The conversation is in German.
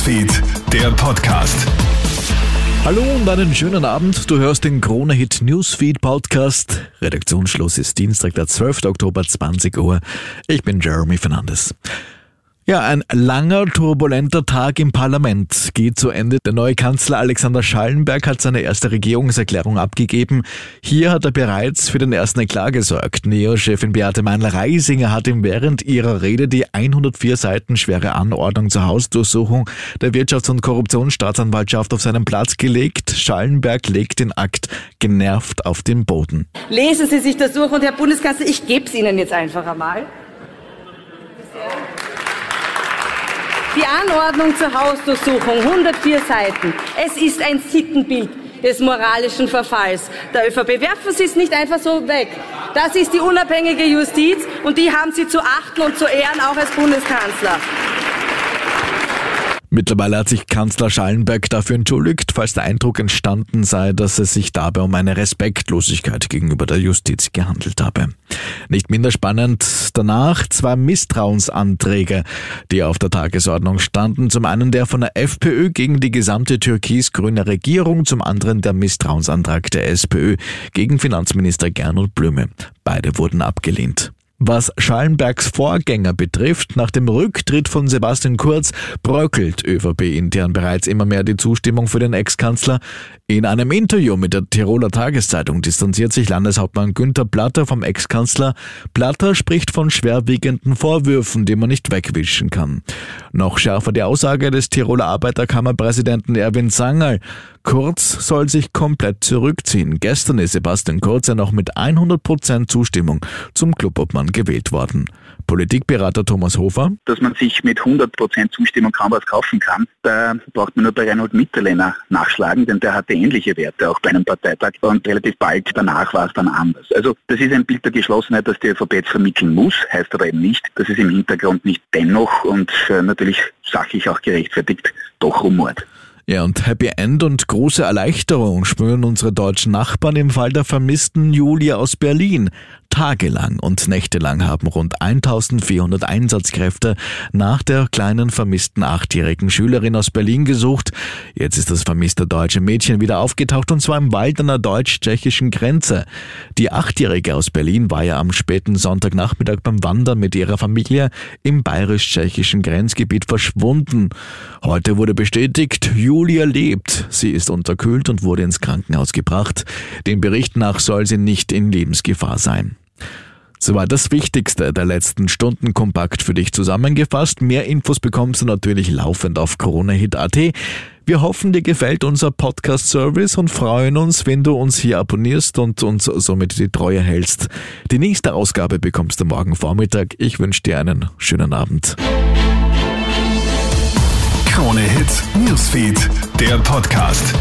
Newsfeed, der Podcast. Hallo und einen schönen Abend. Du hörst den Krone Hit Newsfeed Podcast. Redaktionsschluss ist Dienstag, der 12. Oktober, 20 Uhr. Ich bin Jeremy Fernandes. Ja, ein langer, turbulenter Tag im Parlament geht zu Ende. Der neue Kanzler Alexander Schallenberg hat seine erste Regierungserklärung abgegeben. Hier hat er bereits für den ersten Eklat gesorgt. Neo-Chefin Beate Meinl-Reisinger hat ihm während ihrer Rede die 104 Seiten schwere Anordnung zur Hausdurchsuchung der Wirtschafts- und Korruptionsstaatsanwaltschaft auf seinen Platz gelegt. Schallenberg legt den Akt genervt auf den Boden. Lesen Sie sich das durch und Herr Bundeskanzler, ich gebe es Ihnen jetzt einfach einmal. Die Anordnung zur Hausdurchsuchung, 104 Seiten. Es ist ein Sittenbild des moralischen Verfalls der ÖVP. Werfen Sie es nicht einfach so weg. Das ist die unabhängige Justiz und die haben Sie zu achten und zu ehren, auch als Bundeskanzler. Mittlerweile hat sich Kanzler Schallenberg dafür entschuldigt, falls der Eindruck entstanden sei, dass es sich dabei um eine Respektlosigkeit gegenüber der Justiz gehandelt habe. Nicht minder spannend danach zwei Misstrauensanträge, die auf der Tagesordnung standen. Zum einen der von der FPÖ gegen die gesamte türkis-grüne Regierung, zum anderen der Misstrauensantrag der SPÖ gegen Finanzminister Gernot Blüme. Beide wurden abgelehnt. Was Schallenbergs Vorgänger betrifft, nach dem Rücktritt von Sebastian Kurz bröckelt ÖVP intern bereits immer mehr die Zustimmung für den Ex-Kanzler. In einem Interview mit der Tiroler Tageszeitung distanziert sich Landeshauptmann Günther Platter vom Ex-Kanzler. Platter spricht von schwerwiegenden Vorwürfen, die man nicht wegwischen kann. Noch schärfer die Aussage des Tiroler Arbeiterkammerpräsidenten Erwin Zangerl. Kurz soll sich komplett zurückziehen. Gestern ist Sebastian Kurz ja noch mit 100% Zustimmung zum Clubobmann gewählt worden. Politikberater Thomas Hofer. Dass man sich mit 100% Zustimmung kaum was kaufen kann, da braucht man nur bei Reinhold Mitterlehner nachschlagen, denn der hatte ähnliche Werte auch bei einem Parteitag und relativ bald danach war es dann anders. Also das ist ein Bild der Geschlossenheit, das die ÖVP jetzt vermitteln muss, heißt aber eben nicht, dass es im Hintergrund nicht dennoch und äh, natürlich sachlich auch gerechtfertigt doch rumort. Ja, und Happy End und große Erleichterung spüren unsere deutschen Nachbarn im Fall der vermissten Julia aus Berlin. Tagelang und nächtelang haben rund 1400 Einsatzkräfte nach der kleinen vermissten achtjährigen Schülerin aus Berlin gesucht. Jetzt ist das vermisste deutsche Mädchen wieder aufgetaucht und zwar im Wald an der deutsch-tschechischen Grenze. Die achtjährige aus Berlin war ja am späten Sonntagnachmittag beim Wandern mit ihrer Familie im bayerisch-tschechischen Grenzgebiet verschwunden. Heute wurde bestätigt, Julia lebt. Sie ist unterkühlt und wurde ins Krankenhaus gebracht. Den Bericht nach soll sie nicht in Lebensgefahr sein. Soweit das Wichtigste der letzten Stunden kompakt für dich zusammengefasst. Mehr Infos bekommst du natürlich laufend auf coronahit.at. Wir hoffen, dir gefällt unser Podcast-Service und freuen uns, wenn du uns hier abonnierst und uns somit die Treue hältst. Die nächste Ausgabe bekommst du morgen Vormittag. Ich wünsche dir einen schönen Abend. Krone Hits, Newsfeed, der Podcast.